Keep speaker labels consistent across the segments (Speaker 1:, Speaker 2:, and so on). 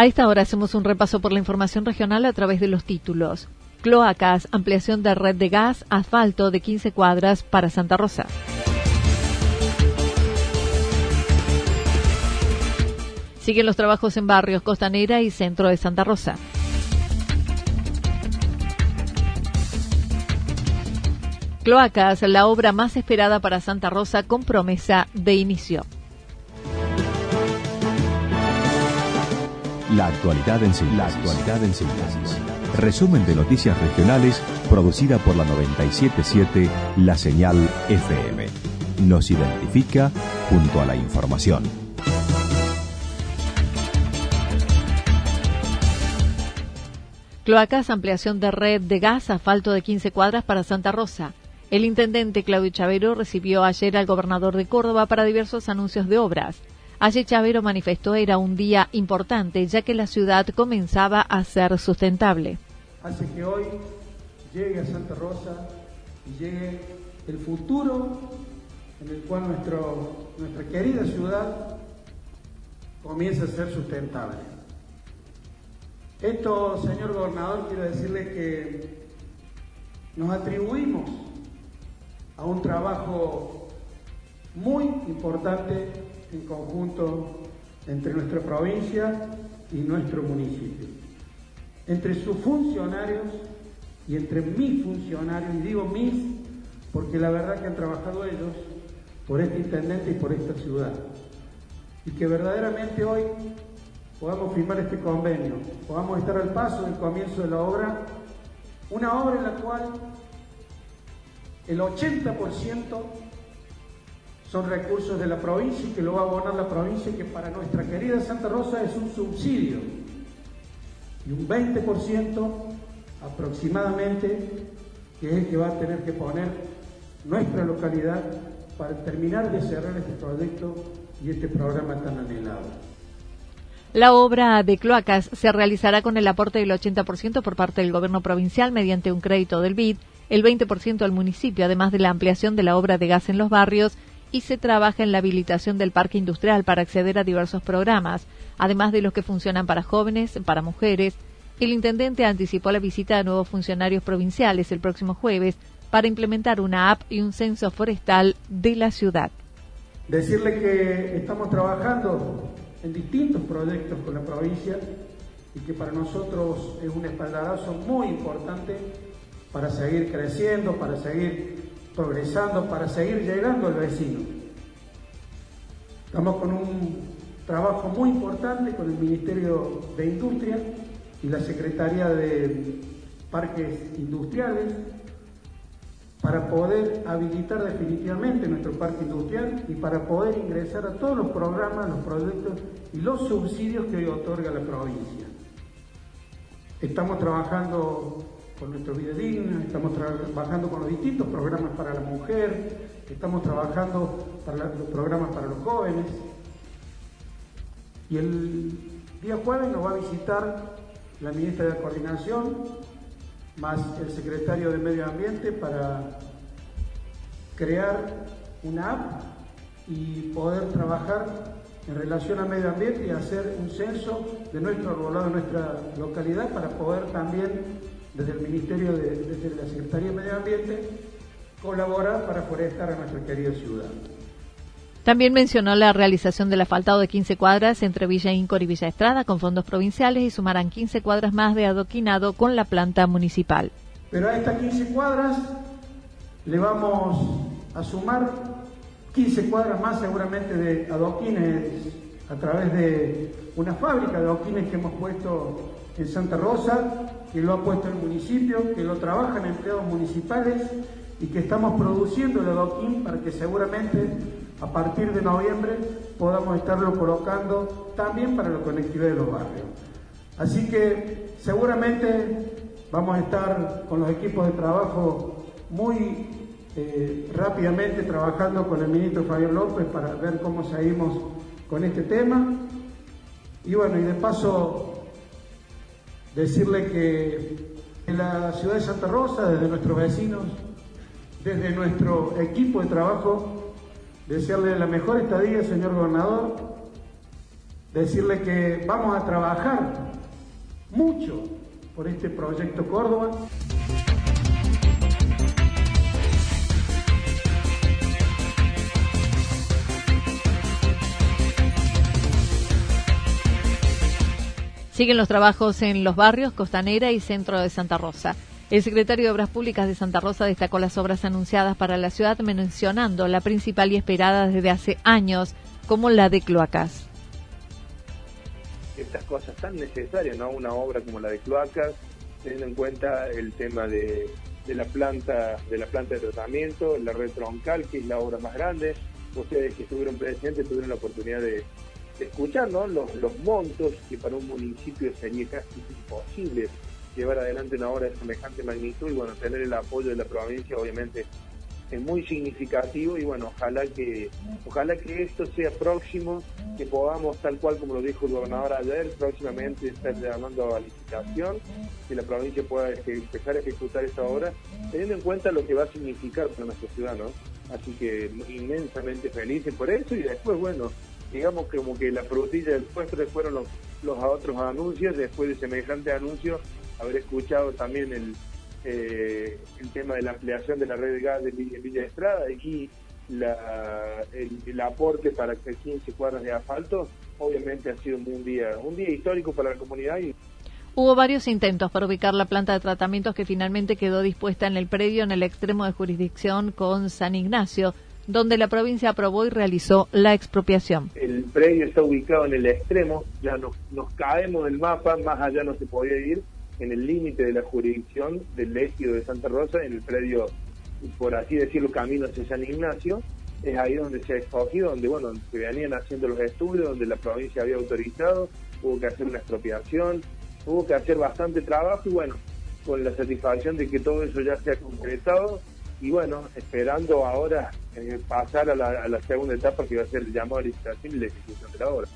Speaker 1: A esta hora hacemos un repaso por la información regional a través de los títulos. Cloacas, ampliación de red de gas, asfalto de 15 cuadras para Santa Rosa. Siguen los trabajos en barrios Costanera y centro de Santa Rosa. Cloacas, la obra más esperada para Santa Rosa con promesa de inicio.
Speaker 2: La actualidad en síntesis. La actualidad en síntesis. Resumen de noticias regionales producida por la 977 La Señal FM. Nos identifica junto a la información.
Speaker 1: Cloacas, ampliación de red de gas, asfalto de 15 cuadras para Santa Rosa. El intendente Claudio Chavero recibió ayer al gobernador de Córdoba para diversos anuncios de obras. Ayer Chavero manifestó era un día importante ya que la ciudad comenzaba a ser sustentable.
Speaker 3: Hace que hoy llegue a Santa Rosa y llegue el futuro en el cual nuestra querida ciudad comienza a ser sustentable. Esto, señor gobernador, quiero decirle que nos atribuimos a un trabajo muy importante en conjunto entre nuestra provincia y nuestro municipio. Entre sus funcionarios y entre mis funcionarios, y digo mis porque la verdad que han trabajado ellos por este intendente y por esta ciudad. Y que verdaderamente hoy podamos firmar este convenio, podamos estar al paso del comienzo de la obra, una obra en la cual el 80% son recursos de la provincia y que lo va a abonar la provincia y que para nuestra querida Santa Rosa es un subsidio. Y un 20% aproximadamente que es el que va a tener que poner nuestra localidad para terminar de cerrar este proyecto y este programa tan anhelado.
Speaker 1: La obra de cloacas se realizará con el aporte del 80% por parte del gobierno provincial mediante un crédito del BID, el 20% al municipio, además de la ampliación de la obra de gas en los barrios y se trabaja en la habilitación del parque industrial para acceder a diversos programas, además de los que funcionan para jóvenes, para mujeres. El intendente anticipó la visita de nuevos funcionarios provinciales el próximo jueves para implementar una app y un censo forestal de la ciudad.
Speaker 3: Decirle que estamos trabajando en distintos proyectos con la provincia y que para nosotros es un espaldarazo muy importante para seguir creciendo, para seguir progresando para seguir llegando al vecino. Estamos con un trabajo muy importante con el Ministerio de Industria y la Secretaría de Parques Industriales para poder habilitar definitivamente nuestro parque industrial y para poder ingresar a todos los programas, los proyectos y los subsidios que hoy otorga la provincia. Estamos trabajando con nuestro vida digna, estamos trabajando con los distintos programas para la mujer, estamos trabajando para los programas para los jóvenes. Y el día jueves nos va a visitar la ministra de Coordinación, más el secretario de Medio Ambiente para crear una app y poder trabajar en relación al medio ambiente y hacer un censo de nuestro arbolado, de nuestra localidad, para poder también desde el Ministerio, de, desde la Secretaría de Medio Ambiente, colaborar para forestar a nuestra querida ciudad.
Speaker 1: También mencionó la realización del asfaltado de 15 cuadras entre Villa Incor y Villa Estrada con fondos provinciales y sumarán 15 cuadras más de adoquinado con la planta municipal.
Speaker 3: Pero a estas 15 cuadras le vamos a sumar 15 cuadras más seguramente de adoquines a través de una fábrica de adoquines que hemos puesto en Santa Rosa, que lo ha puesto el municipio, que lo trabajan empleados municipales y que estamos produciendo el adoquín para que seguramente a partir de noviembre podamos estarlo colocando también para la conectividad de los barrios. Así que seguramente vamos a estar con los equipos de trabajo muy eh, rápidamente trabajando con el ministro Fabián López para ver cómo seguimos con este tema. Y bueno, y de paso decirle que en la ciudad de Santa Rosa, desde nuestros vecinos, desde nuestro equipo de trabajo, desearle la mejor estadía, señor gobernador, decirle que vamos a trabajar mucho por este proyecto Córdoba.
Speaker 1: Siguen los trabajos en los barrios Costanera y Centro de Santa Rosa. El secretario de Obras Públicas de Santa Rosa destacó las obras anunciadas para la ciudad mencionando la principal y esperada desde hace años, como la de cloacas.
Speaker 4: Estas cosas tan necesarias, ¿no? Una obra como la de cloacas, teniendo en cuenta el tema de, la planta de la planta de tratamiento, la red troncal, que es la obra más grande. Ustedes que estuvieron presentes tuvieron la oportunidad de, escuchar ¿no? los, los montos que para un municipio sería casi imposible llevar adelante una obra de semejante magnitud y bueno, tener el apoyo de la provincia obviamente es muy significativo y bueno, ojalá que ojalá que esto sea próximo, que podamos, tal cual como lo dijo el gobernador ayer, próximamente estar llamando a licitación, que la provincia pueda empezar a ejecutar esta obra, teniendo en cuenta lo que va a significar para nuestra ciudad, ¿no? Así que inmensamente felices por eso y después, bueno, digamos como que la frutilla del postre fueron los, los otros anuncios, después de semejante anuncio, haber escuchado también el, eh, el tema de la ampliación de la red de gas de Villa, Estrada y la, el, aporte para que 15 cuadras de asfalto, obviamente ha sido un día, un día histórico para la comunidad.
Speaker 1: Hubo varios intentos para ubicar la planta de tratamientos que finalmente quedó dispuesta en el predio en el extremo de jurisdicción con San Ignacio, donde la provincia aprobó y realizó la expropiación.
Speaker 4: El predio está ubicado en el extremo, ya nos, caemos del mapa, más allá no se podía ir, en el límite de la jurisdicción del ejido de Santa Rosa, en el predio, por así decirlo, camino hacia San Ignacio, es ahí donde se ha escogido, donde bueno, se venían haciendo los estudios, donde la provincia había autorizado, hubo que hacer una expropiación, hubo que hacer bastante trabajo y bueno, con la satisfacción de que todo eso ya se ha concretado y bueno, esperando ahora eh, pasar a la, a la, segunda etapa que va a ser el llamado a licitación y la ejecución de la obra.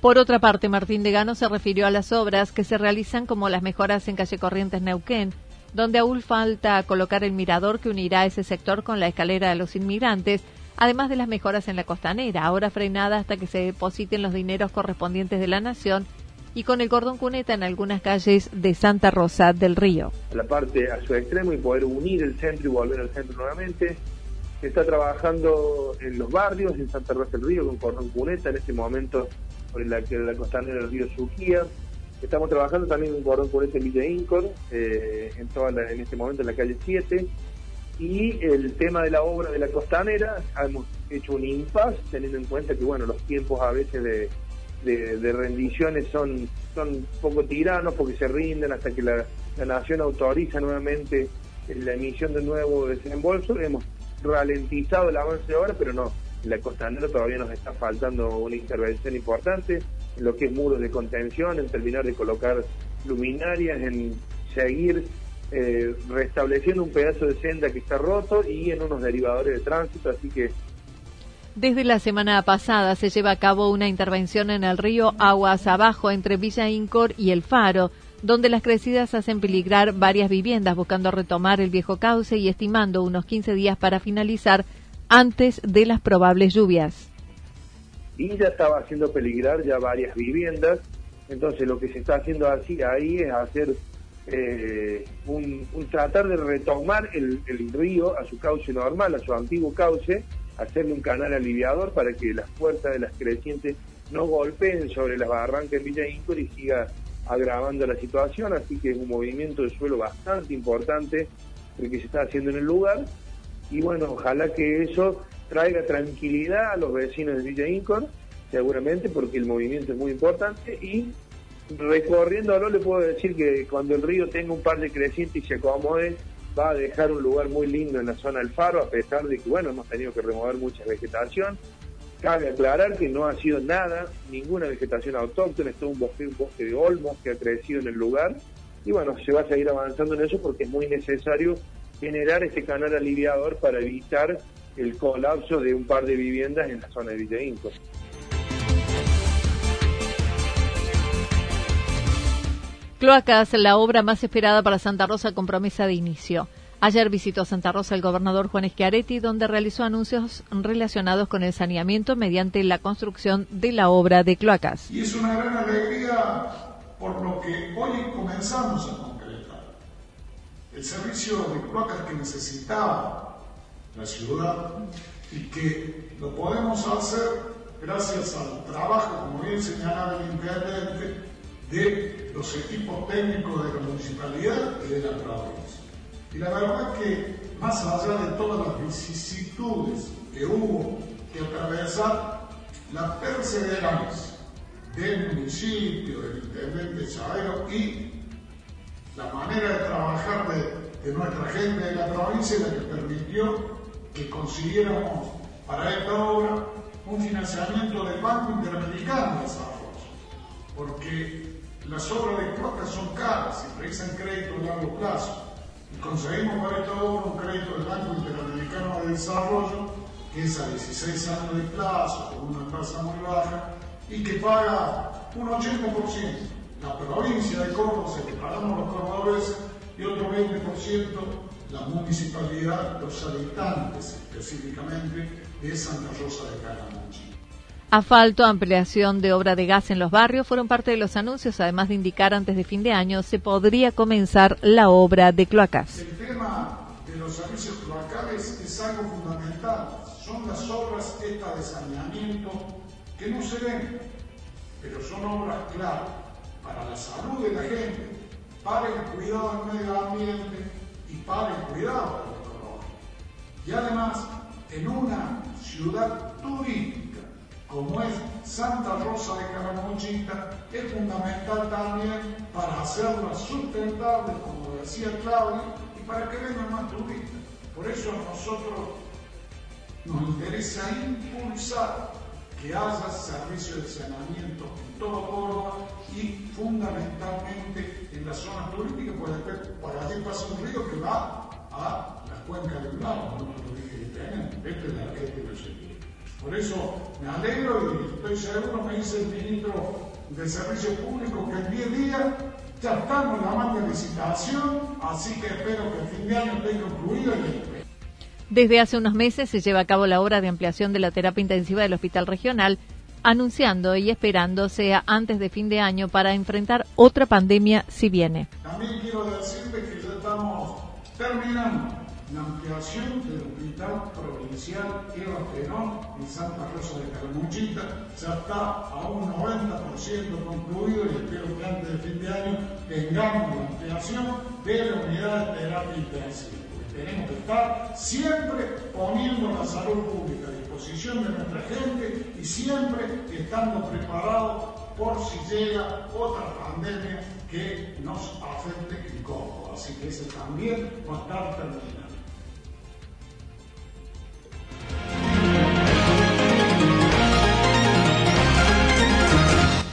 Speaker 1: Por otra parte, Martín Degano se refirió a las obras que se realizan como las mejoras en calle Corrientes Neuquén, donde aún falta colocar el mirador que unirá ese sector con la escalera de los inmigrantes, además de las mejoras en la costanera, ahora frenada hasta que se depositen los dineros correspondientes de la Nación, y con el cordón cuneta en algunas calles de Santa Rosa del Río.
Speaker 4: La parte a su extremo y poder unir el centro y volver al centro nuevamente. Está trabajando en los barrios, en Santa Rosa del Río, con cordón cuneta. En este momento por la, la costanera del río Suquía. Estamos trabajando también en cordón por ese Villa Incor, eh, en, toda en este momento en la calle 7. Y el tema de la obra de la costanera, hemos hecho un impasse, teniendo en cuenta que bueno los tiempos a veces de, de, rendiciones son, son poco tiranos porque se rinden hasta que la, la nación autoriza nuevamente la emisión de nuevo desembolso. Hemos ralentizado el avance de obra, pero no, la costanera todavía nos está faltando una intervención importante. En lo que es muros de contención, en terminar de colocar luminarias, en seguir eh, restableciendo un pedazo de senda que está roto y en unos derivadores de tránsito, así que
Speaker 1: desde la semana pasada se lleva a cabo una intervención en el río Aguas Abajo entre Villa Incor y El Faro, donde las crecidas hacen peligrar varias viviendas buscando retomar el viejo cauce y estimando unos 15 días para finalizar antes de las probables lluvias.
Speaker 4: Y ya estaba haciendo peligrar ya varias viviendas, entonces lo que se está haciendo así ahí es hacer eh, un, tratar de retomar el, río a su cauce normal, a su antiguo cauce, hacerle un canal aliviador para que las fuerzas de las crecientes no golpeen sobre las barrancas en Villa Incor y siga agravando la situación, así que es un movimiento de suelo bastante importante el que se está haciendo en el lugar y bueno, ojalá que eso traiga tranquilidad a los vecinos de Villa Incor, seguramente porque el movimiento es muy importante y recorriéndolo le puedo decir que cuando el río tenga un par de crecientes y se acomode, va a dejar un lugar muy lindo en la zona del faro, a pesar de que, bueno, hemos tenido que remover mucha vegetación. Cabe aclarar que no ha sido nada, ninguna vegetación autóctona, es todo un bosque, un bosque de olmos que ha crecido en el lugar. Y bueno, se va a seguir avanzando en eso porque es muy necesario generar este canal aliviador para evitar el colapso de un par de viviendas en la zona de Villa Inco.
Speaker 1: Cloacas, la obra más esperada para Santa Rosa con promesa de inicio. Ayer visitó Santa Rosa el gobernador Juan Schiaretti, donde realizó anuncios relacionados con el saneamiento mediante la construcción de la obra de cloacas.
Speaker 5: Y es una gran alegría por lo que hoy comenzamos a concretar. El servicio de cloacas que necesitaba la ciudad y que lo podemos hacer gracias al trabajo, como bien señalaba el intendente, de los equipos técnicos de la municipalidad y de la provincia. Y la verdad que más allá de todas las vicisitudes que hubo que atravesar, la perseverancia del municipio, del intendente Chavero y la manera de trabajar de, nuestra gente de la provincia es la que permitió que consiguiéramos para esta obra un financiamiento del Banco Interamericano de Desarrollo, porque las obras de cloacas son caras y precisan crédito a largo plazo. Conseguimos para esta obra un crédito del Banco Interamericano de Desarrollo que es a 16 años de plazo, con una tasa muy baja, y que paga un 80%. La provincia de Córdoba, se pagamos los cordobeses, y otro 20% la municipalidad, los habitantes específicamente de Santa Rosa de Caramuchi.
Speaker 1: Asfalto, ampliación de obra de gas en los barrios fueron parte de los anuncios, además de indicar antes de fin de año se podría comenzar la obra de cloacas.
Speaker 5: El tema de los servicios cloacales es algo fundamental. Son las obras estas de saneamiento que no se ven, pero son obras clave para la salud de la gente, para el cuidado del medio ambiente y para el cuidado del Y además, en una ciudad turística, como es Santa Rosa de Caramuchita, es fundamental también para hacerla sustentable, como decía Claudio, y para que vengan más turistas. Por eso a nosotros nos interesa impulsar que haya servicio de saneamiento en todo Córdoba y fundamentalmente en la zona turística, porque para allí pasa un río que va a la cuenca del lago, no lo dije que este es la red de por eso me alegro y estoy seguro, me dice el ministro de Servicio Público, que en 10 días ya estamos en la manga de licitación, así que espero que el fin de año esté concluido y
Speaker 1: desde hace unos meses se lleva a cabo la obra de ampliación de la terapia intensiva del Hospital Regional, anunciando y esperando sea antes de fin de año para enfrentar otra pandemia si viene.
Speaker 5: También quiero decirte que ya estamos terminando la ampliación del Hospital Provincial Eva Perón en Santa Rosa de Calamuchita ya está a un 90% concluido y espero que antes de fin de año tengamos la ampliación de la unidad de terapia intensiva. Tenemos que estar siempre poniendo la salud pública a disposición de nuestra gente y siempre estando preparados por si llega otra pandemia que nos afecte en Córdoba. Así que ese también va a estar terminado.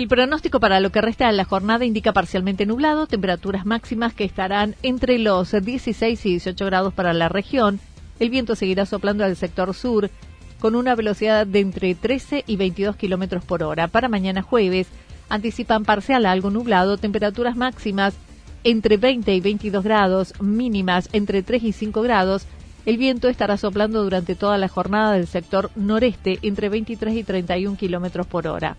Speaker 1: El pronóstico para lo que resta de la jornada indica parcialmente nublado, temperaturas máximas que estarán entre los 16 y 18 grados para la región. El viento seguirá soplando al sector sur con una velocidad de entre 13 y 22 kilómetros por hora. Para mañana jueves anticipan parcial a algo nublado, temperaturas máximas entre 20 y 22 grados, mínimas entre 3 y 5 grados. El viento estará soplando durante toda la jornada del sector noreste entre 23 y 31 kilómetros por hora.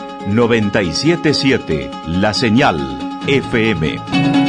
Speaker 2: 977 La Señal FM.